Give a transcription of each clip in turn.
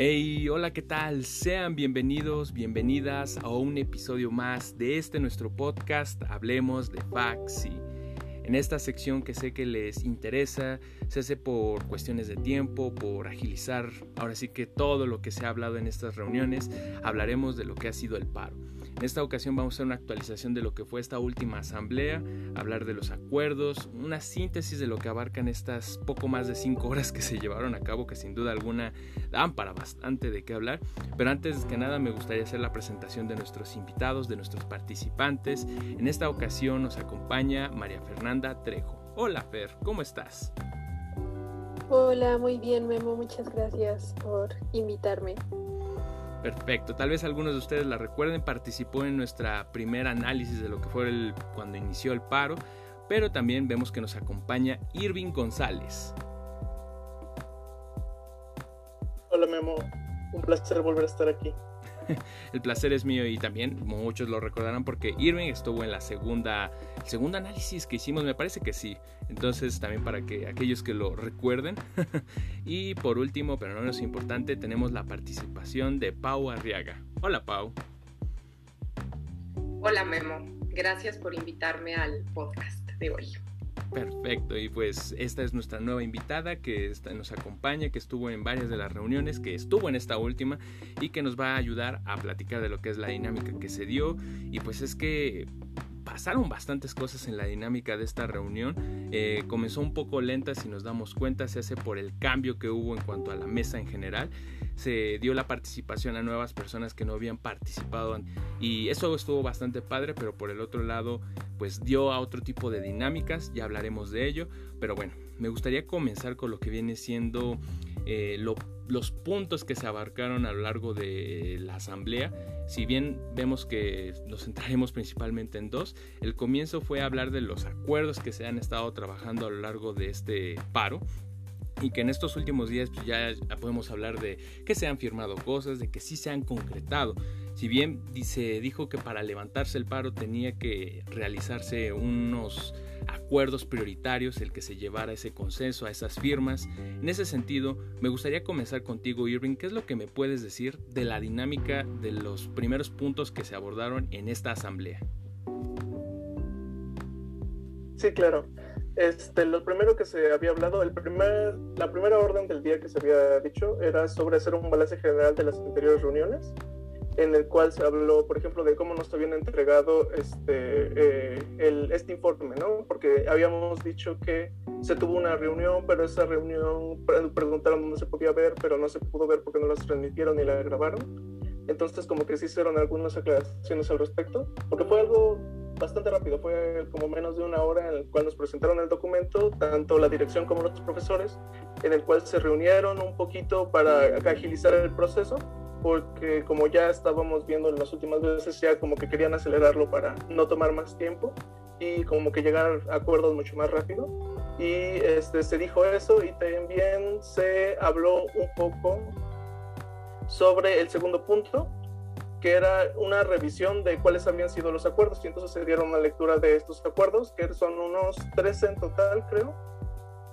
Hey, hola, ¿qué tal? Sean bienvenidos, bienvenidas a un episodio más de este nuestro podcast Hablemos de Faxi. En esta sección que sé que les interesa, se hace por cuestiones de tiempo, por agilizar ahora sí que todo lo que se ha hablado en estas reuniones, hablaremos de lo que ha sido el paro. En esta ocasión vamos a hacer una actualización de lo que fue esta última asamblea, hablar de los acuerdos, una síntesis de lo que abarcan estas poco más de cinco horas que se llevaron a cabo, que sin duda alguna dan para bastante de qué hablar. Pero antes que nada me gustaría hacer la presentación de nuestros invitados, de nuestros participantes. En esta ocasión nos acompaña María Fernanda Trejo. Hola Fer, ¿cómo estás? Hola, muy bien Memo, muchas gracias por invitarme. Perfecto, tal vez algunos de ustedes la recuerden, participó en nuestra primera análisis de lo que fue el, cuando inició el paro, pero también vemos que nos acompaña Irving González. Hola Memo, un placer volver a estar aquí. el placer es mío y también muchos lo recordarán porque Irving estuvo en la segunda, el segundo análisis que hicimos, me parece que sí. Entonces también para que aquellos que lo recuerden. y por último, pero no menos importante, tenemos la participación de Pau Arriaga. Hola Pau. Hola Memo, gracias por invitarme al podcast de hoy. Perfecto, y pues esta es nuestra nueva invitada que nos acompaña, que estuvo en varias de las reuniones, que estuvo en esta última y que nos va a ayudar a platicar de lo que es la dinámica que se dio. Y pues es que pasaron bastantes cosas en la dinámica de esta reunión. Eh, comenzó un poco lenta, si nos damos cuenta, se hace por el cambio que hubo en cuanto a la mesa en general. Se dio la participación a nuevas personas que no habían participado y eso estuvo bastante padre, pero por el otro lado, pues dio a otro tipo de dinámicas, ya hablaremos de ello. Pero bueno, me gustaría comenzar con lo que viene siendo eh, los puntos que se abarcaron a lo largo de la asamblea. Si bien vemos que nos centraremos principalmente en dos, el comienzo fue hablar de los acuerdos que se han estado trabajando a lo largo de este paro, y que en estos últimos días pues, ya podemos hablar de que se han firmado cosas, de que sí se han concretado. Si bien se dijo que para levantarse el paro tenía que realizarse unos acuerdos prioritarios, el que se llevara ese consenso a esas firmas. En ese sentido, me gustaría comenzar contigo, Irving. ¿Qué es lo que me puedes decir de la dinámica de los primeros puntos que se abordaron en esta asamblea? Sí, claro. Este, lo primero que se había hablado, el primer, la primera orden del día que se había dicho era sobre hacer un balance general de las anteriores reuniones, en el cual se habló, por ejemplo, de cómo nos habían entregado este, eh, el, este informe, ¿no? Porque habíamos dicho que se tuvo una reunión, pero esa reunión preguntaron dónde se podía ver, pero no se pudo ver porque no las transmitieron ni la grabaron. Entonces, como que se hicieron algunas aclaraciones al respecto, porque fue algo bastante rápido, fue como menos de una hora en el cual nos presentaron el documento, tanto la dirección como los profesores, en el cual se reunieron un poquito para agilizar el proceso, porque como ya estábamos viendo en las últimas veces, ya como que querían acelerarlo para no tomar más tiempo y como que llegar a acuerdos mucho más rápido. Y este, se dijo eso y también se habló un poco sobre el segundo punto, que era una revisión de cuáles habían sido los acuerdos. Y entonces se dieron una lectura de estos acuerdos, que son unos 13 en total, creo.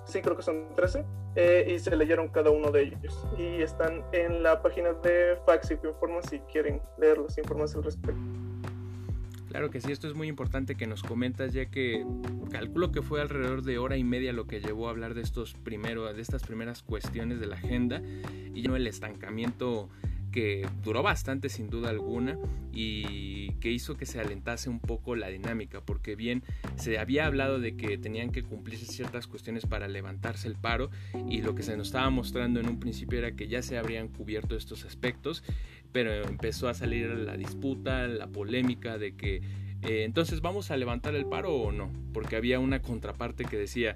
Sí, creo que son 13. Eh, y se leyeron cada uno de ellos. Y están en la página de Fax y Informa si quieren leer las informaciones al respecto. Claro que sí, esto es muy importante que nos comentas, ya que calculo que fue alrededor de hora y media lo que llevó a hablar de estos primero, de estas primeras cuestiones de la agenda y no el estancamiento que duró bastante sin duda alguna y que hizo que se alentase un poco la dinámica, porque bien se había hablado de que tenían que cumplirse ciertas cuestiones para levantarse el paro y lo que se nos estaba mostrando en un principio era que ya se habrían cubierto estos aspectos, pero empezó a salir la disputa, la polémica de que eh, entonces vamos a levantar el paro o no, porque había una contraparte que decía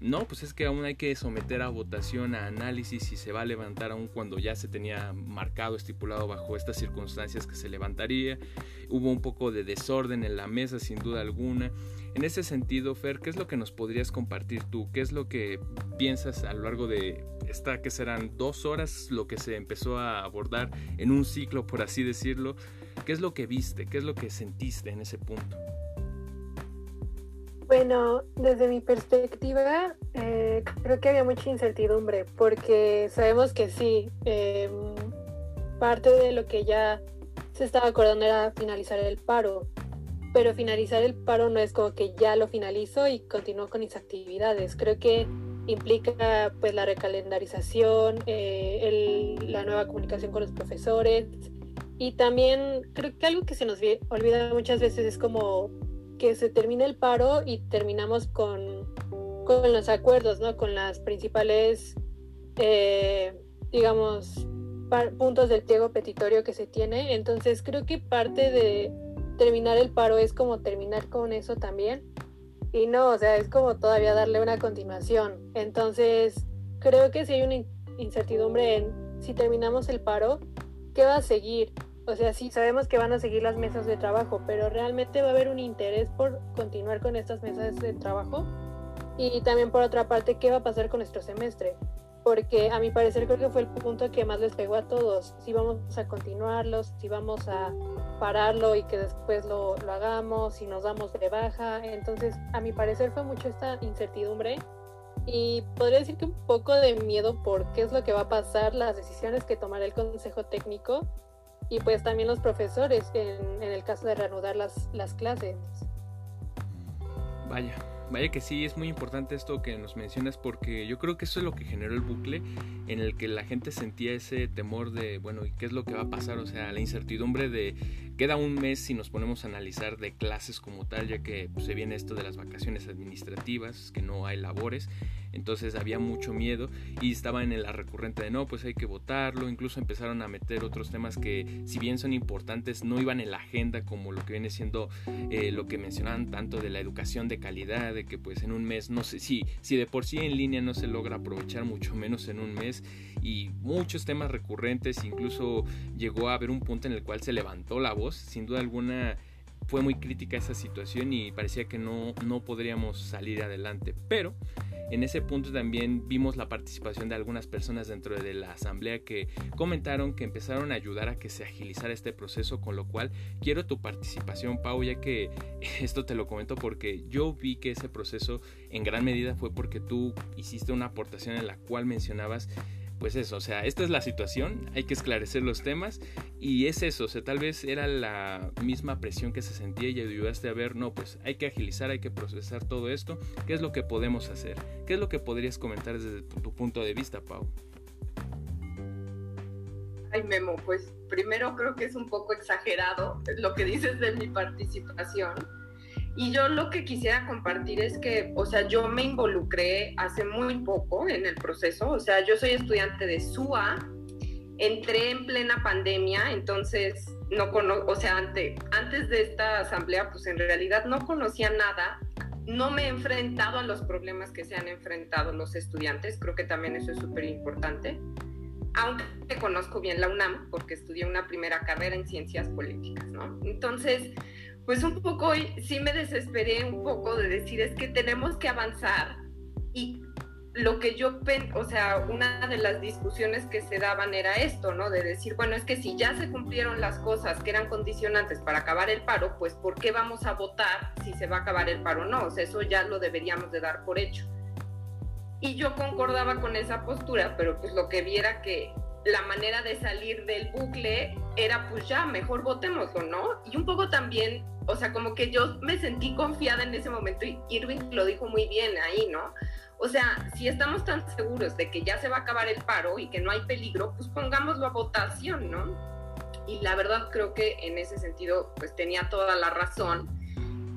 no, pues es que aún hay que someter a votación, a análisis si se va a levantar aún cuando ya se tenía marcado, estipulado bajo estas circunstancias que se levantaría. Hubo un poco de desorden en la mesa, sin duda alguna. En ese sentido, Fer, ¿qué es lo que nos podrías compartir tú? ¿Qué es lo que piensas a lo largo de esta que serán dos horas lo que se empezó a abordar en un ciclo, por así decirlo? ¿Qué es lo que viste? ¿Qué es lo que sentiste en ese punto? Bueno, desde mi perspectiva, eh, creo que había mucha incertidumbre, porque sabemos que sí, em, parte de lo que ya se estaba acordando era finalizar el paro, pero finalizar el paro no es como que ya lo finalizo y continúo con mis actividades. Creo que implica pues la recalendarización, eh, la nueva comunicación con los profesores y también creo que algo que se nos olvida muchas veces es como que se termine el paro y terminamos con, con los acuerdos, ¿no? Con las principales, eh, digamos, puntos del pliego petitorio que se tiene. Entonces creo que parte de terminar el paro es como terminar con eso también. Y no, o sea, es como todavía darle una continuación. Entonces creo que si hay una incertidumbre en si terminamos el paro, ¿qué va a seguir? O sea, sí, sabemos que van a seguir las mesas de trabajo, pero realmente va a haber un interés por continuar con estas mesas de trabajo. Y también por otra parte, ¿qué va a pasar con nuestro semestre? porque a mi parecer creo que fue el punto que más les pegó a todos. Si vamos a continuarlo, si vamos a pararlo y que después lo, lo, hagamos, si nos damos de baja. Entonces, a mi parecer fue mucho esta incertidumbre y podría decir que un poco de miedo por qué es lo que va a pasar, las decisiones que tomará el Consejo Técnico y pues también los profesores en, en el caso de reanudar las, las clases. Vaya, Vaya que sí, es muy importante esto que nos mencionas porque yo creo que eso es lo que generó el bucle en el que la gente sentía ese temor de, bueno, ¿y qué es lo que va a pasar? O sea, la incertidumbre de queda un mes si nos ponemos a analizar de clases como tal, ya que pues, se viene esto de las vacaciones administrativas, que no hay labores entonces había mucho miedo y estaba en la recurrente de no, pues hay que votarlo, incluso empezaron a meter otros temas que si bien son importantes no iban en la agenda como lo que viene siendo eh, lo que mencionaban tanto de la educación de calidad, que pues en un mes, no sé, si, si de por sí en línea no se logra aprovechar mucho menos en un mes y muchos temas recurrentes, incluso llegó a haber un punto en el cual se levantó la voz, sin duda alguna fue muy crítica esa situación y parecía que no, no podríamos salir adelante, pero en ese punto también vimos la participación de algunas personas dentro de la asamblea que comentaron que empezaron a ayudar a que se agilizara este proceso, con lo cual quiero tu participación, Pau, ya que esto te lo comento porque yo vi que ese proceso en gran medida fue porque tú hiciste una aportación en la cual mencionabas pues eso, o sea, esta es la situación, hay que esclarecer los temas y es eso, o sea, tal vez era la misma presión que se sentía y ayudaste a ver, no, pues hay que agilizar, hay que procesar todo esto, ¿qué es lo que podemos hacer? ¿Qué es lo que podrías comentar desde tu, punto de vista, Pau? Ay, Memo, pues primero creo que es un poco exagerado lo que dices de mi participación y yo lo que quisiera compartir es que, o sea, yo me involucré hace muy poco en el proceso, o sea, yo soy estudiante de SUA, entré en plena pandemia, entonces no conozco, o sea, antes, antes de esta asamblea, pues en realidad no conocía nada, no me he enfrentado a los problemas que se han enfrentado los estudiantes, creo que también eso es súper importante, aunque conozco bien la UNAM, porque estudié una primera carrera en ciencias políticas, ¿no? Entonces, pues un poco sí me desesperé un poco de decir es que tenemos que avanzar y lo que yo, o sea, una de las discusiones que se daban era esto, ¿no? De decir, bueno, es que si ya se cumplieron las cosas que eran condicionantes para acabar el paro, pues ¿por qué vamos a votar si se va a acabar el paro o no? O sea, eso ya lo deberíamos de dar por hecho. Y yo concordaba con esa postura, pero pues lo que viera que la manera de salir del bucle era pues ya, mejor votémoslo, ¿no? Y un poco también o sea, como que yo me sentí confiada en ese momento y Irving lo dijo muy bien ahí, ¿no? O sea, si estamos tan seguros de que ya se va a acabar el paro y que no hay peligro, pues pongámoslo a votación, ¿no? Y la verdad creo que en ese sentido, pues tenía toda la razón.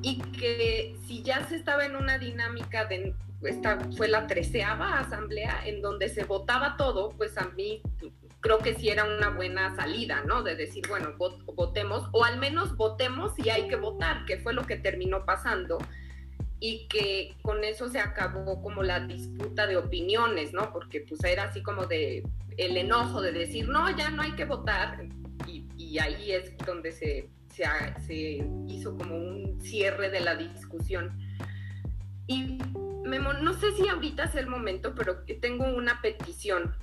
Y que si ya se estaba en una dinámica de, esta fue la treceava asamblea en donde se votaba todo, pues a mí creo que sí era una buena salida, ¿no? De decir, bueno, votemos, o al menos votemos y hay que votar, que fue lo que terminó pasando, y que con eso se acabó como la disputa de opiniones, ¿no? Porque pues era así como de el enojo de decir, no, ya no hay que votar, y, ahí es donde se, se, se, hizo como un cierre de la discusión. Y Memo, no sé si ahorita es el momento, pero tengo una petición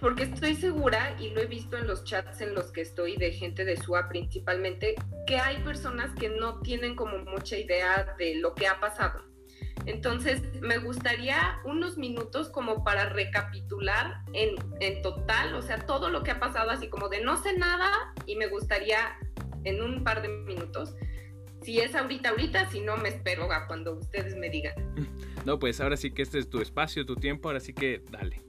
porque estoy segura, y lo he visto en los chats en los que estoy de gente de SUA principalmente, que hay personas que no tienen como mucha idea de lo que ha pasado. Entonces, me gustaría unos minutos como para recapitular en, en total, o sea, todo lo que ha pasado, así como de no sé nada, y me gustaría en un par de minutos si es ahorita, ahorita, si no me espero a cuando ustedes me digan. No, pues ahora sí que este es tu espacio, tu tiempo, ahora sí que dale.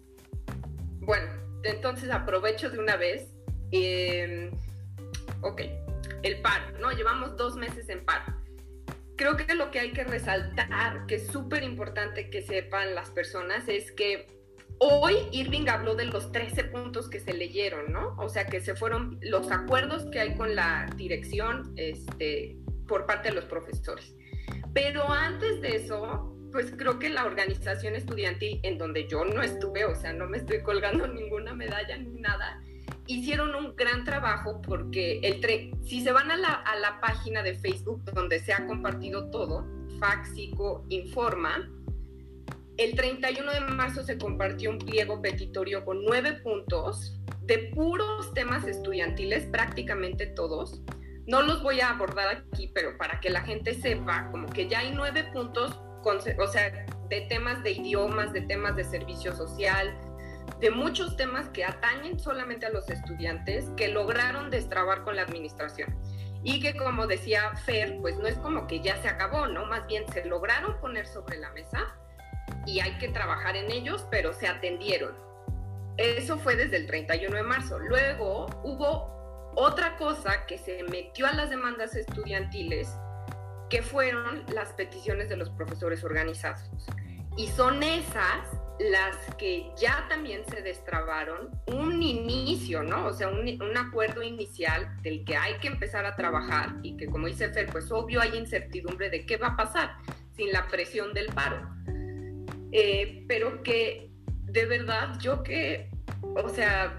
Bueno, entonces aprovecho de una vez. Em, ok, el paro, ¿no? Llevamos dos meses en paro. Creo que lo que hay que resaltar, que es súper importante que sepan las personas, es que hoy Irving habló de los 13 puntos que se leyeron, ¿no? O sea, que se fueron los acuerdos que hay con la dirección este, por parte de los profesores. Pero antes de eso, pues creo que la organización estudiantil en donde yo no estuve, o sea, no me estoy colgando ninguna medalla ni nada, hicieron un gran trabajo porque el si se van a la, a la página de Facebook donde se ha compartido todo, Faxico Informa, el 31 de marzo se compartió un pliego petitorio con nueve puntos de puros temas estudiantiles, prácticamente todos. No los voy a abordar aquí, pero para que la gente sepa, como que ya hay nueve puntos o sea, de temas de idiomas, de temas de servicio social, de muchos temas que atañen solamente a los estudiantes que lograron destrabar con la administración. Y que como decía Fer, pues no es como que ya se acabó, ¿no? Más bien se lograron poner sobre la mesa y hay que trabajar en ellos, pero se atendieron. Eso fue desde el 31 de marzo. Luego hubo otra cosa que se metió a las demandas estudiantiles que fueron las peticiones de los profesores organizados. Y son esas las que ya también se destrabaron un inicio, ¿no? O sea, un, un, acuerdo inicial del que hay que empezar a trabajar y que como dice Fer, pues obvio hay incertidumbre de qué va a pasar sin la presión del paro. Eh, pero que de verdad yo que, o sea,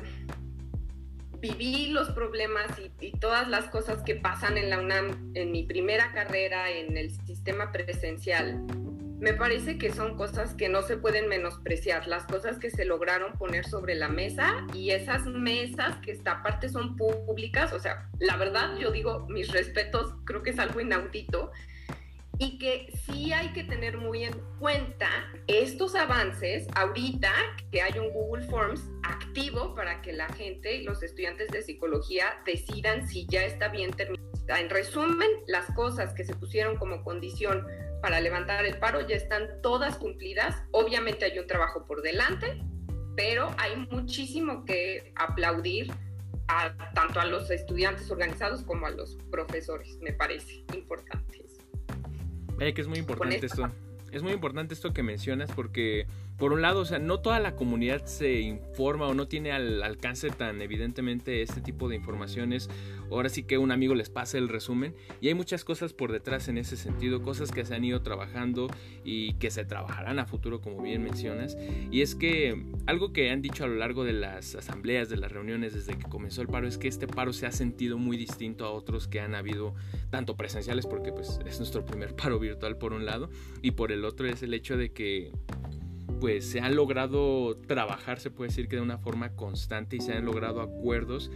viví los problemas y, todas las cosas que pasan en la UNAM en mi primera carrera en el sistema presencial, me parece que son cosas que no se pueden menospreciar, las cosas que se lograron poner sobre la mesa y esas mesas que esta aparte son públicas, o sea, la verdad yo digo mis respetos, creo que es algo inaudito y que sí hay que tener muy en cuenta estos avances ahorita que hay un Google Forms activo para que la gente y los estudiantes de psicología decidan si ya está bien terminado. En resumen, las cosas que se pusieron como condición para levantar el paro ya están todas cumplidas. Obviamente hay un trabajo por delante, pero hay muchísimo que aplaudir a, tanto a los estudiantes organizados como a los profesores, me parece importante. Vaya que es muy importante esto. Es muy importante esto que mencionas porque por un lado, o sea, no toda la comunidad se informa o no tiene al alcance tan evidentemente este tipo de informaciones. Ahora sí que un amigo les pasa el resumen y hay muchas cosas por detrás en ese sentido, cosas que se han ido trabajando y que se trabajarán a futuro, como bien mencionas. Y es que algo que han dicho a lo largo de las asambleas, de las reuniones desde que comenzó el paro, es que este paro se ha sentido muy distinto a otros que han habido, tanto presenciales, porque pues es nuestro primer paro virtual por un lado, y por el otro es el hecho de que pues se han logrado trabajar, se puede decir que de una forma constante y se han logrado acuerdos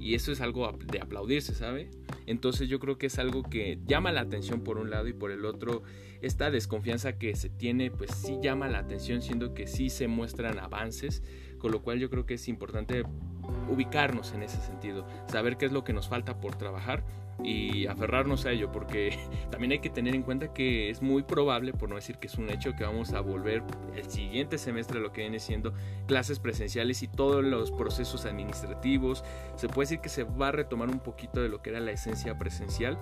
y eso es algo de aplaudirse, ¿sabe? Entonces yo creo que es algo que llama la atención por un lado y por el otro esta desconfianza que se tiene pues sí llama la atención siendo que sí se muestran avances, con lo cual yo creo que es importante ubicarnos en ese sentido, saber qué es lo que nos falta por trabajar y aferrarnos a ello, porque también hay que tener en cuenta que es muy probable, por no decir que es un hecho, que vamos a volver el siguiente semestre lo que viene siendo clases presenciales y todos los procesos administrativos. Se puede decir que se va a retomar un poquito de lo que era la esencia presencial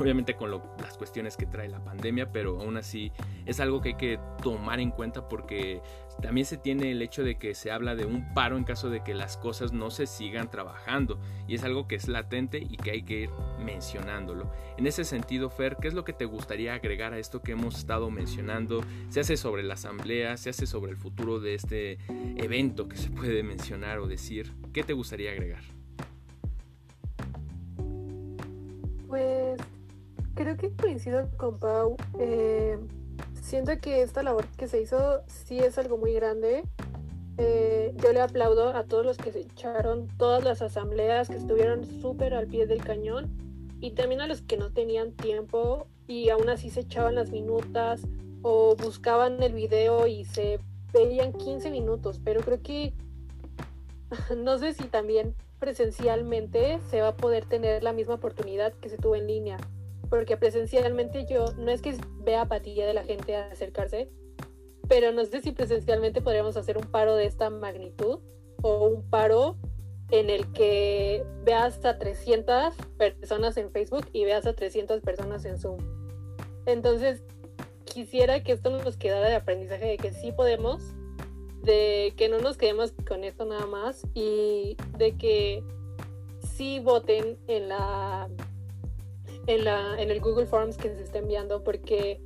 obviamente con las cuestiones que trae la pandemia, pero aún así es algo que hay que tomar en cuenta porque también se tiene el hecho de que se habla de un paro en caso de que las cosas no se sigan trabajando y es algo que es latente y que hay que ir mencionándolo. En ese sentido, Fer, ¿qué es lo que te gustaría agregar a esto que hemos estado mencionando? Se hace sobre la asamblea, se hace sobre el futuro de este evento que se puede mencionar o decir. ¿Qué te gustaría agregar? Pues creo que coincido con Pau. Eh, siento que esta labor que se hizo sí es algo muy grande. Eh, yo le aplaudo a todos los que se echaron todas las asambleas, que estuvieron súper al pie del cañón, y también a los que no tenían tiempo y aún así se echaban las minutas o buscaban el video y se veían 15 minutos, pero creo que no sé si también presencialmente se va a poder tener la misma oportunidad que se tuvo en línea, porque presencialmente yo no es que vea apatía de la gente a acercarse, pero no sé si presencialmente podríamos hacer un paro de esta magnitud o un paro en el que veas hasta 300 personas en Facebook y veas a 300 personas en Zoom. Entonces, quisiera que esto nos quedara de aprendizaje de que sí podemos, de que no nos quedemos con esto nada más y de que sí voten en la en la en el Google Forms que se está enviando porque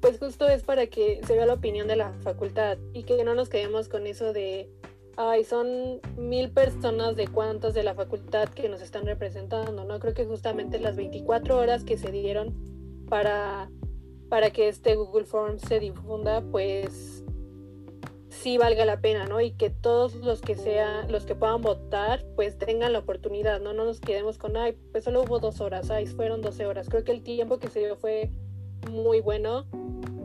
pues justo es para que se vea la opinión de la facultad y que no nos quedemos con eso de ay, son mil personas de cuántas de la facultad que nos están representando, ¿no? Creo que justamente las 24 horas que se dieron para para que este Google Forms se difunda, pues sí valga la pena, ¿no? Y que todos los que sean, los que puedan votar, pues tengan la oportunidad, ¿no? No nos quedemos con, ay, pues solo hubo dos horas, ay, fueron 12 horas. Creo que el tiempo que se dio fue muy bueno.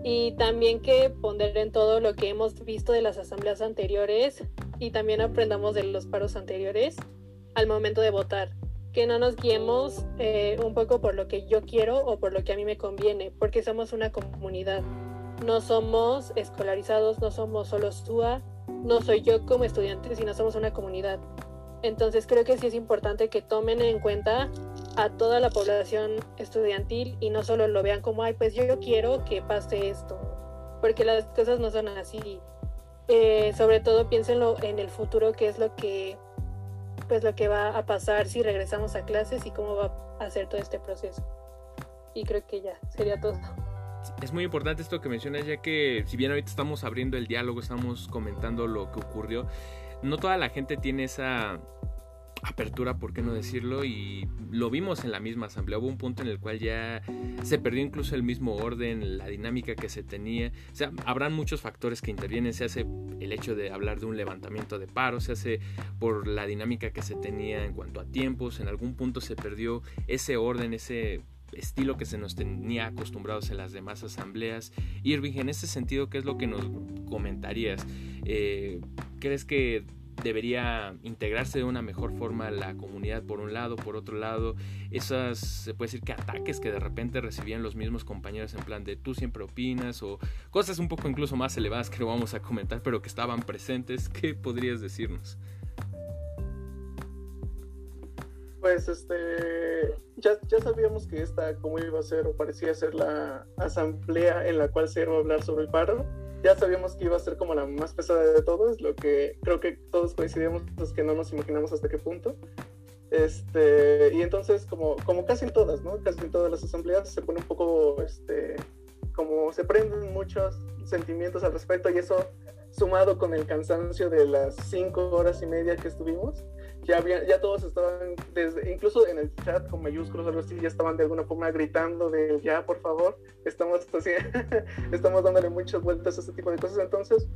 Y también que ponderen todo lo que hemos visto de las asambleas anteriores y también aprendamos de los paros anteriores al momento de votar que no nos guiemos eh, un poco por lo que yo quiero o por lo que a mí me conviene, porque somos una comunidad. No somos escolarizados, no somos solo SUA, no soy yo como estudiante, sino somos una comunidad. Entonces creo que sí es importante que tomen en cuenta a toda la población estudiantil y no solo lo vean como, ay, pues yo, yo quiero que pase esto, porque las cosas no son así. Eh, sobre todo piénsenlo en el futuro, que es lo que pues lo que va a pasar si regresamos a clases y cómo va a ser todo este proceso. Y creo que ya sería todo. Es muy importante esto que mencionas, ya que si bien ahorita estamos abriendo el diálogo, estamos comentando lo que ocurrió, no toda la gente tiene esa apertura, por qué no decirlo, y lo vimos en la misma asamblea. Hubo un punto en el cual ya se perdió incluso el mismo orden, la dinámica que se tenía. O sea, habrán muchos factores que intervienen. Se hace el hecho de hablar de un levantamiento de paro, se hace por la dinámica que se tenía en cuanto a tiempos. En algún punto se perdió ese orden, ese estilo que se nos tenía acostumbrados en las demás asambleas. Irving, en ese sentido, ¿qué es lo que nos comentarías? Eh, ¿Crees que debería integrarse de una mejor forma la comunidad por un lado, por otro lado, esas, se puede decir que ataques que de repente recibían los mismos compañeros en plan de tú siempre opinas o cosas un poco incluso más elevadas que no vamos a comentar, pero que estaban presentes, ¿qué podrías decirnos? Pues este, ya, ya sabíamos que esta, como iba a ser o parecía ser la asamblea en la cual se iba a hablar sobre el paro, ya sabíamos que iba a ser como la más pesada de todos, lo que creo que todos coincidimos es que no nos imaginamos hasta qué punto. Este, y entonces, como, como casi en todas, ¿no? Casi en todas las asambleas se pone un poco, este, como se prenden muchos sentimientos al respecto y eso sumado con el cansancio de las cinco horas y media que estuvimos, ya, ya todos estaban, desde, incluso en el chat con mayúsculos algo así, ya estaban de alguna forma gritando de ya, por favor, estamos, así, estamos dándole muchas vueltas a este tipo de cosas. Entonces,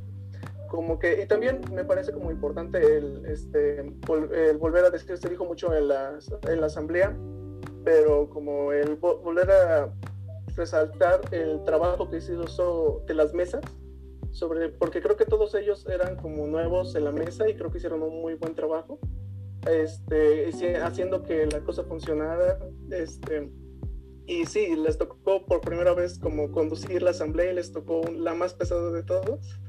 como que, y también me parece como importante el, este, volver a decir, se dijo mucho en la, en la asamblea, pero como el volver a resaltar el trabajo que se hizo de las mesas, sobre, porque creo que todos ellos eran como nuevos en la mesa y creo que hicieron un muy buen trabajo este, haciendo que la cosa funcionara. Este, y sí, les tocó por primera vez como conducir la asamblea y les tocó la más pesada de todos.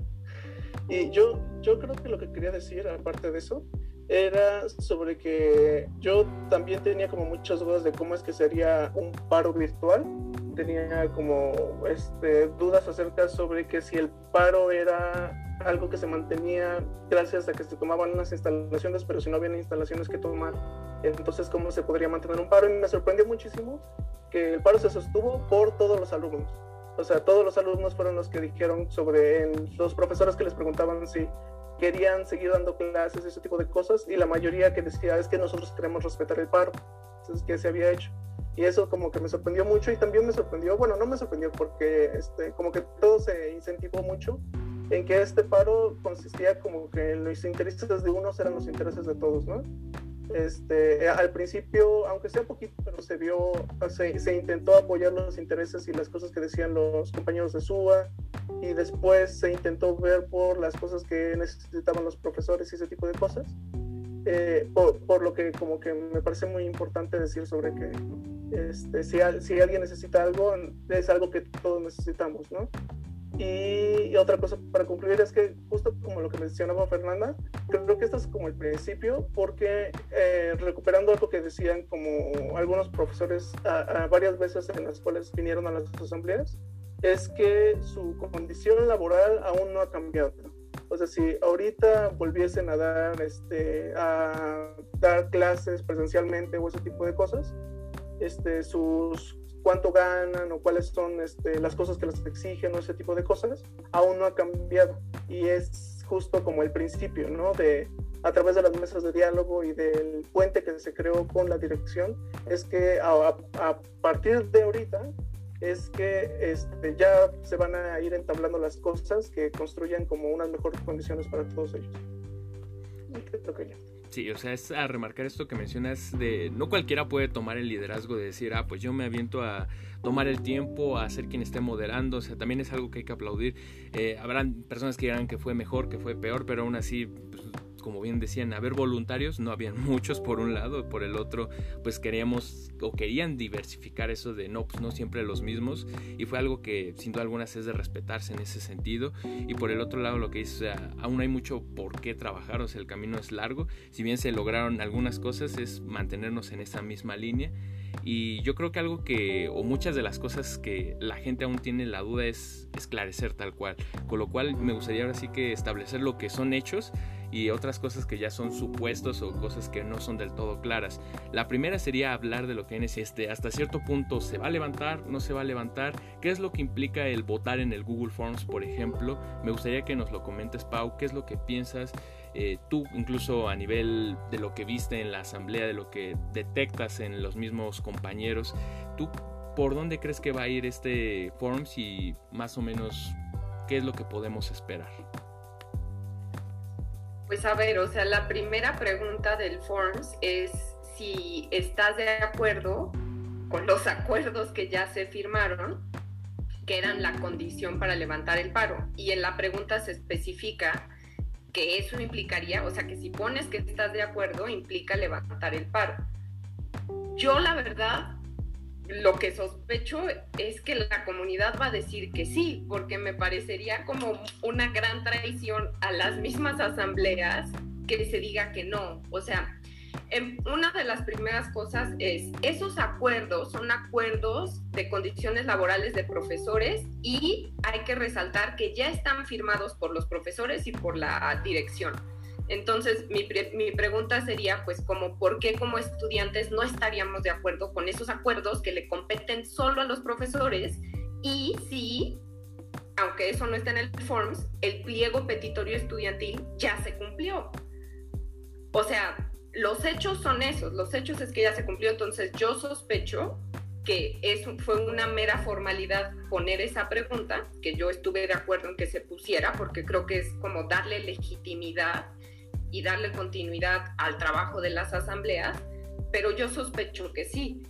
Y yo, yo creo que lo que quería decir, aparte de eso, era sobre que yo también tenía como muchas dudas de cómo es que sería un paro virtual. Tenía como este, dudas acerca sobre que si el paro era algo que se mantenía gracias a que se tomaban unas instalaciones, pero si no habían instalaciones que tomar, entonces cómo se podría mantener un paro. Y me sorprendió muchísimo que el paro se sostuvo por todos los alumnos. O sea, todos los alumnos fueron los que dijeron sobre los profesores que les preguntaban si querían seguir dando clases, ese tipo de cosas, y la mayoría que decía es que nosotros queremos respetar el paro, entonces, que se había hecho. Y eso como que me sorprendió mucho y también me sorprendió, bueno, no me sorprendió porque este, como que todo se incentivó mucho en que este paro consistía como que los intereses de unos eran los intereses de todos, ¿no? Este, al principio, aunque sea poquito, pero se vio, se, se, intentó apoyar los intereses y las cosas que decían los compañeros de SUA, y después se intentó ver por las cosas que necesitaban los profesores y ese tipo de cosas. Eh, por, por, lo que como que me parece muy importante decir sobre que este, si, si alguien necesita algo, es algo que todos necesitamos. Y, otra cosa para concluir es que justo como lo que mencionaba Fernanda, creo que esto es como el principio, porque eh, recuperando algo que decían como algunos profesores a, varias veces en las cuales vinieron a las asambleas, es que su condición laboral aún no ha cambiado. O sea, si ahorita volviesen a dar, este, a dar clases presencialmente o ese tipo de cosas, este, sus cuánto ganan o cuáles son este, las cosas que les exigen o ese tipo de cosas, aún no ha cambiado. Y es justo como el principio, ¿no? De a través de las mesas de diálogo y del puente que se creó con la dirección, es que a, a partir de ahorita es que este, ya se van a ir entablando las cosas que construyan como unas mejores condiciones para todos ellos. creo que ya. Sí, o sea, es a remarcar esto que mencionas de no cualquiera puede tomar el liderazgo de decir, ah, pues yo me aviento a tomar el tiempo, a ser quien esté moderando, o sea, también es algo que hay que aplaudir. Eh, habrán personas que dirán que fue mejor, que fue peor, pero aún así pues, como bien decían, haber voluntarios, no habían muchos por un lado, por el otro, pues queríamos o querían diversificar eso de no, pues no siempre los mismos, y fue algo que sin duda alguna es de respetarse en ese sentido, y por el otro lado lo que dice, o sea, aún hay mucho por qué trabajar, o sea, el camino es largo, si bien se lograron algunas cosas, es mantenernos en esa misma línea, y yo creo que algo que, o muchas de las cosas que la gente aún tiene la duda es esclarecer tal cual. Con lo cual me gustaría ahora sí que establecer lo que son hechos y otras cosas que ya son supuestos o cosas que no son del todo claras. La primera sería hablar de lo que es este, hasta cierto punto se va a levantar, no se va a levantar, qué es lo que implica el votar en el Google Forms, por ejemplo. Me gustaría que nos lo comentes, Pau, qué es lo que piensas. Eh, tú incluso a nivel de lo que viste en la asamblea, de lo que detectas en los mismos compañeros, ¿tú por dónde crees que va a ir este Forms y más o menos qué es lo que podemos esperar? Pues a ver, o sea, la primera pregunta del Forms es si estás de acuerdo con los acuerdos que ya se firmaron, que eran la condición para levantar el paro. Y en la pregunta se especifica que eso implicaría, o sea, que si pones que estás de acuerdo, implica levantar el paro. Yo la verdad, lo que sospecho es que la comunidad va a decir que sí, porque me parecería como una gran traición a las mismas asambleas que se diga que no. O sea, una de las primeras cosas es, esos acuerdos son acuerdos de condiciones laborales de profesores y hay que resaltar que ya están firmados por los profesores y por la dirección. Entonces, mi, mi, pregunta sería, pues, como, ¿por qué como estudiantes no estaríamos de acuerdo con esos acuerdos que le competen solo a los profesores? Y si, aunque eso no está en el FORMS, el pliego petitorio estudiantil ya se cumplió. O sea, los hechos son esos, los hechos es que ya se cumplió, entonces yo sospecho que eso fue una mera formalidad poner esa pregunta, que yo estuve de acuerdo en que se pusiera, porque creo que es como darle legitimidad y darle continuidad al trabajo de las asambleas, pero yo sospecho que sí.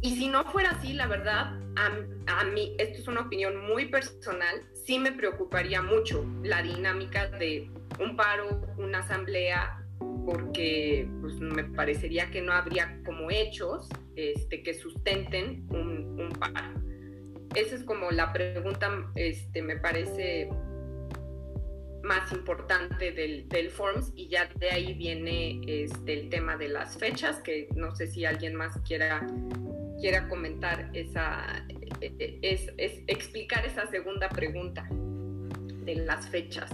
Y si no fuera así, la verdad, a, a mí, esto es una opinión muy personal, sí me preocuparía mucho la dinámica de un paro, una asamblea, porque pues, me parecería que no habría como hechos este, que sustenten un, un paro. Esa es como la pregunta, este, me parece más importante del, del Forms y ya de ahí viene este, el tema de las fechas, que no sé si alguien más quiera, quiera comentar esa, es, es explicar esa segunda pregunta de las fechas.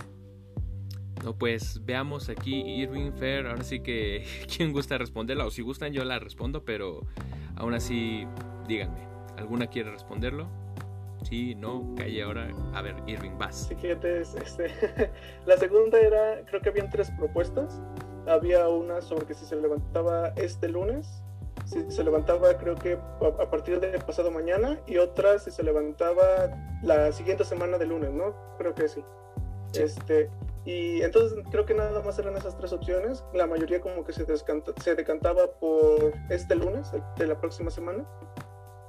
No, pues veamos aquí Irving Fair, ahora sí que quien gusta responderla o si gustan yo la respondo, pero aún así díganme, ¿alguna quiere responderlo? Sí, no, calle ahora. A ver, Irving, vas. Quieres, este, la segunda era, creo que habían tres propuestas. Había una sobre que si se levantaba este lunes, si se levantaba creo que a partir de pasado mañana y otra si se levantaba la siguiente semana de lunes, ¿no? Creo que sí. Este, Y entonces creo que nada más eran esas tres opciones. La mayoría como que se, se decantaba por este lunes de la próxima semana.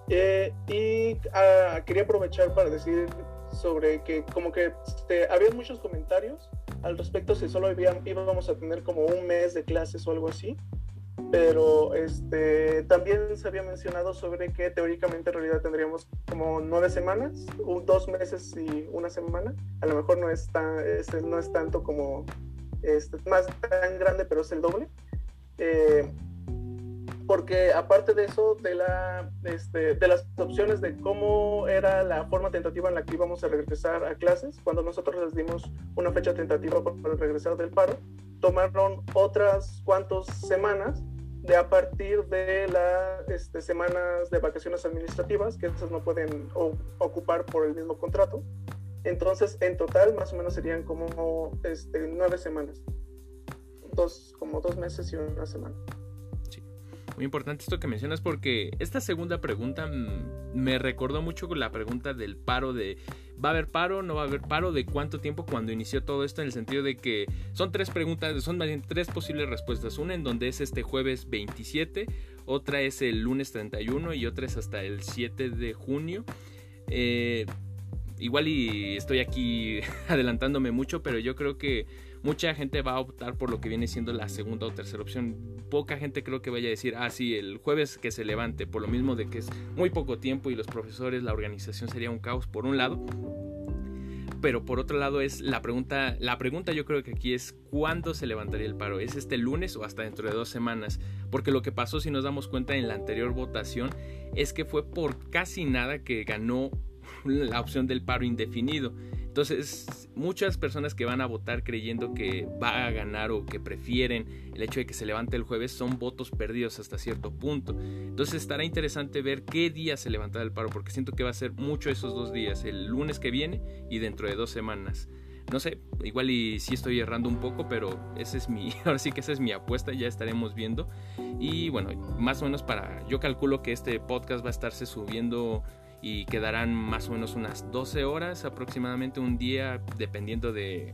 Eh, y ah, quería aprovechar para decir sobre que como que este, había muchos comentarios al respecto si solo íbamos a tener como un mes de clases o algo así pero este, también se había mencionado sobre que teóricamente en realidad tendríamos como nueve semanas, dos meses y una semana. A lo mejor no es, tan, este, no es tanto como este, más tan grande, pero es el doble. Eh, porque aparte de eso, de, la, este, de las opciones de cómo era la forma tentativa en la que íbamos a regresar a clases, cuando nosotros les dimos una fecha tentativa para regresar del paro, tomaron otras cuantas semanas de a partir de las este, semanas de vacaciones administrativas, que esas no pueden ocupar por el mismo contrato. Entonces, en total, más o menos serían como este, nueve semanas. Dos, como dos meses y una semana. Muy importante esto que mencionas porque esta segunda pregunta me recordó mucho la pregunta del paro de ¿va a haber paro? ¿No va a haber paro? ¿De cuánto tiempo cuando inició todo esto? En el sentido de que son tres preguntas, son más bien tres posibles respuestas. Una en donde es este jueves 27, otra es el lunes 31 y otra es hasta el 7 de junio. Eh, igual y estoy aquí adelantándome mucho, pero yo creo que mucha gente va a optar por lo que viene siendo la segunda o tercera opción. Poca gente creo que vaya a decir, ah, sí, el jueves que se levante, por lo mismo de que es muy poco tiempo y los profesores, la organización sería un caos por un lado. Pero por otro lado es la pregunta, la pregunta yo creo que aquí es ¿cuándo se levantaría el paro? ¿Es este lunes o hasta dentro de dos semanas? Porque lo que pasó, si nos damos cuenta en la anterior votación, es que fue por casi nada que ganó la opción del paro indefinido. Entonces, muchas personas que van a votar creyendo que va a ganar o que prefieren el hecho de que se levante el jueves son votos perdidos hasta cierto punto. Entonces, estará interesante ver qué día se levantará el paro, porque siento que va a ser mucho esos dos días, el lunes que viene y dentro de dos semanas. No sé, igual y sí estoy errando un poco, pero ese es mi, ahora sí que esa es mi apuesta, ya estaremos viendo. Y bueno, más o menos para, yo calculo que este podcast va a estarse subiendo y quedarán más o menos unas 12 horas aproximadamente un día dependiendo de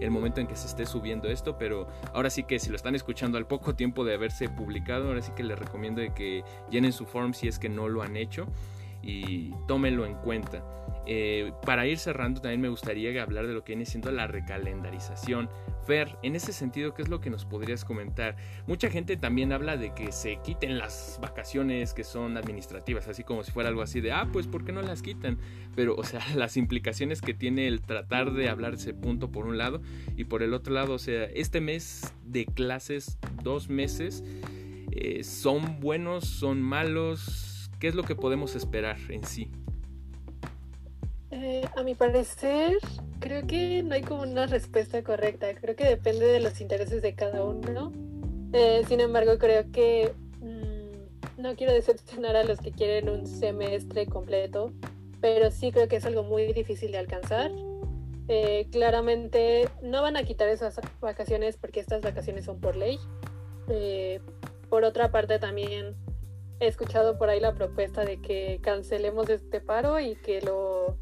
el momento en que se esté subiendo esto pero ahora sí que si lo están escuchando al poco tiempo de haberse publicado ahora sí que les recomiendo de que llenen su form si es que no lo han hecho y tómenlo en cuenta eh, para ir cerrando también me gustaría hablar de lo que viene siendo la recalendarización Fer, en ese sentido, ¿qué es lo que nos podrías comentar? Mucha gente también habla de que se quiten las vacaciones que son administrativas, así como si fuera algo así de, ah, pues ¿por qué no las quitan? Pero, o sea, las implicaciones que tiene el tratar de hablar ese punto por un lado y por el otro lado, o sea, este mes de clases, dos meses, eh, ¿son buenos, son malos? ¿Qué es lo que podemos esperar en sí? Eh, a mi parecer, creo que no hay como una respuesta correcta. Creo que depende de los intereses de cada uno. Eh, sin embargo, creo que mm, no quiero decepcionar a los que quieren un semestre completo, pero sí creo que es algo muy difícil de alcanzar. Eh, claramente no van a quitar esas vacaciones porque estas vacaciones son por ley. por otra parte, también he escuchado por ahí la propuesta de que cancelemos este paro y que lo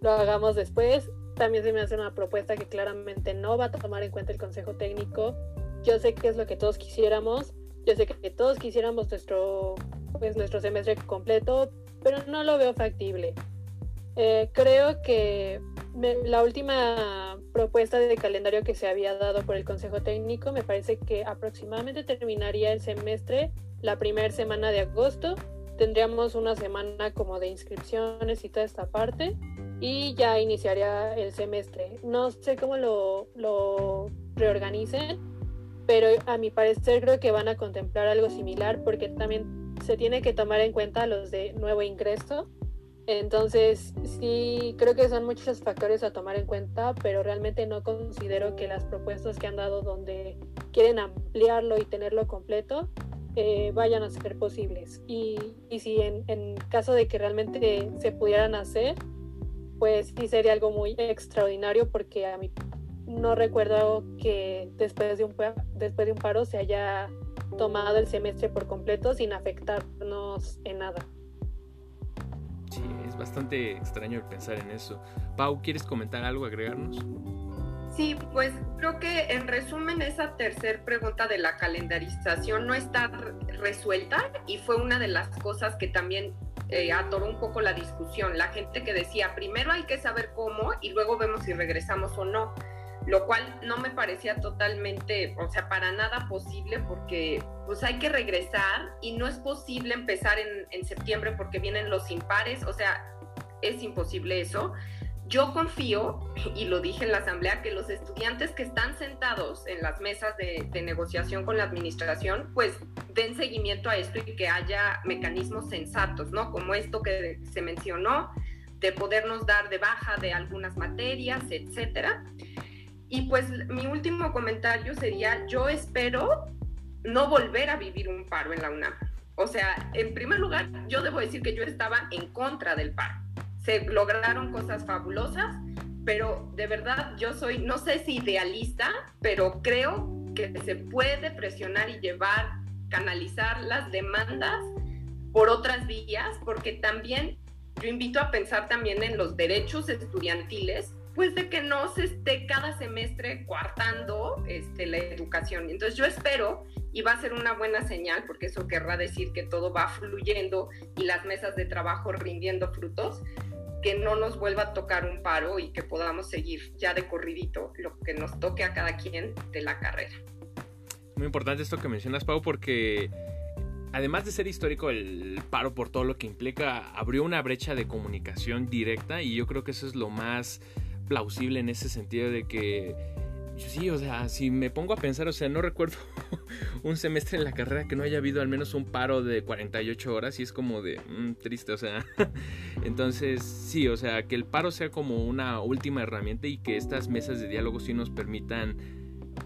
lo hagamos después. También se me hace una propuesta que claramente no va a tomar en cuenta el Consejo Técnico. Yo sé que es lo que todos quisiéramos. Yo sé que todos quisiéramos nuestro, pues, nuestro semestre completo, pero no lo veo factible. Eh, creo que la última propuesta de calendario que se había dado por el Consejo Técnico me parece que aproximadamente terminaría el semestre la primera semana de agosto. Tendríamos una semana como de inscripciones y toda esta parte y ya iniciaría el semestre. No sé cómo lo, lo reorganicen, pero a mi parecer creo que van a contemplar algo similar porque también se tiene que tomar en cuenta los de nuevo ingreso. Entonces, sí, creo que son muchos factores a tomar en cuenta, pero realmente no considero que las propuestas que han dado donde quieren ampliarlo y tenerlo completo eh, vayan a ser posibles. Y, y si en, en caso de que realmente se pudieran hacer, pues sí sería algo muy extraordinario porque a mí no recuerdo que después de un, después de un paro se haya tomado el semestre por completo sin afectarnos en nada. Bastante extraño pensar en eso. Pau, ¿quieres comentar algo, agregarnos? Sí, pues creo que en resumen esa tercera pregunta de la calendarización no está resuelta y fue una de las cosas que también eh, atoró un poco la discusión. La gente que decía, primero hay que saber cómo y luego vemos si regresamos o no, lo cual no me parecía totalmente, o sea, para nada posible porque pues hay que regresar y no es posible empezar en, septiembre porque vienen los impares, o sea, es imposible eso. Yo confío, y lo dije en la asamblea, que los estudiantes que están sentados en las mesas de, negociación con la administración, pues den seguimiento a esto y que haya mecanismos sensatos, ¿no? Como esto que se mencionó, de podernos dar de baja de algunas materias, etcétera. Y pues mi último comentario sería, yo espero no volver a vivir un paro en la UNAM. O sea, en primer lugar, yo debo decir que yo estaba en contra del paro se lograron cosas fabulosas, pero de verdad yo soy, no sé si idealista, pero creo que se puede presionar y llevar, canalizar las demandas por otras vías, porque también yo invito a pensar también en los derechos estudiantiles, pues de que no se esté cada semestre coartando este, la educación. Entonces yo espero, y va a ser una buena señal, porque eso querrá decir que todo va fluyendo y las mesas de trabajo rindiendo frutos, que no nos vuelva a tocar un paro y que podamos seguir ya de corridito lo que nos toque a cada quien de la carrera. Muy importante esto que mencionas, Pau, porque además de ser histórico el paro por todo lo que implica, abrió una brecha de comunicación directa y yo creo que eso es lo más plausible en ese sentido de que sí, o sea, si me pongo a pensar, o sea, no recuerdo un semestre en la carrera que no haya habido al menos un paro de 48 horas y es como de mm, triste, o sea. Entonces, sí, o sea, que el paro sea como una última herramienta y que estas mesas de diálogo sí nos permitan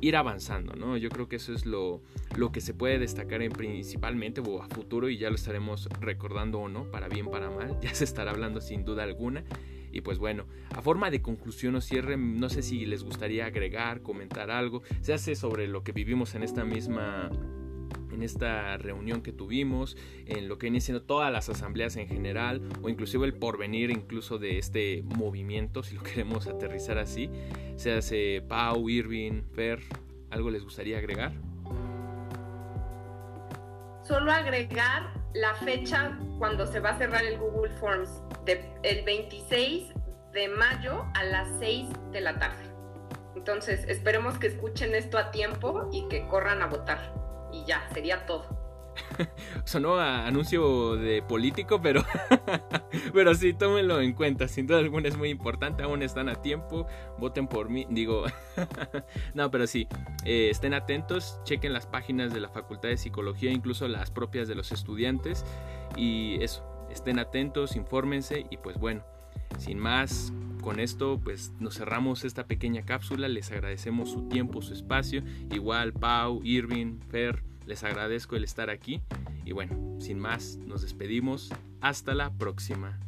ir avanzando, ¿no? Yo creo que eso es lo, lo que se puede destacar en principalmente o a futuro y ya lo estaremos recordando o no, para bien, para mal, ya se estará hablando sin duda alguna. Y pues bueno, a forma de conclusión o cierre, no sé si les gustaría agregar, comentar algo, se hace sobre lo que vivimos en esta misma en esta reunión que tuvimos, en lo que viene siendo todas las asambleas en general, o inclusive el porvenir incluso de este movimiento, si lo queremos aterrizar así. Se hace Pau, Irving, Fer, ¿algo les gustaría agregar? Solo agregar la fecha cuando se va a cerrar el Google Forms el 26 de mayo a las 6 de la tarde. Entonces, esperemos que escuchen esto a tiempo y que corran a votar. Y ya, sería todo. Sonó anuncio de político, pero, pero sí, tómenlo en cuenta. Sin duda alguna es muy importante. Aún están a tiempo. Voten por mí. Digo, no, pero sí, eh, estén atentos. Chequen las páginas de la Facultad de Psicología, incluso las propias de los estudiantes. Y eso, estén atentos, infórmense y pues bueno, sin más, con esto pues nos cerramos esta pequeña cápsula, les agradecemos su tiempo, su espacio, igual Pau, Irving, Fer, les agradezco el estar aquí y bueno, sin más, nos despedimos, hasta la próxima.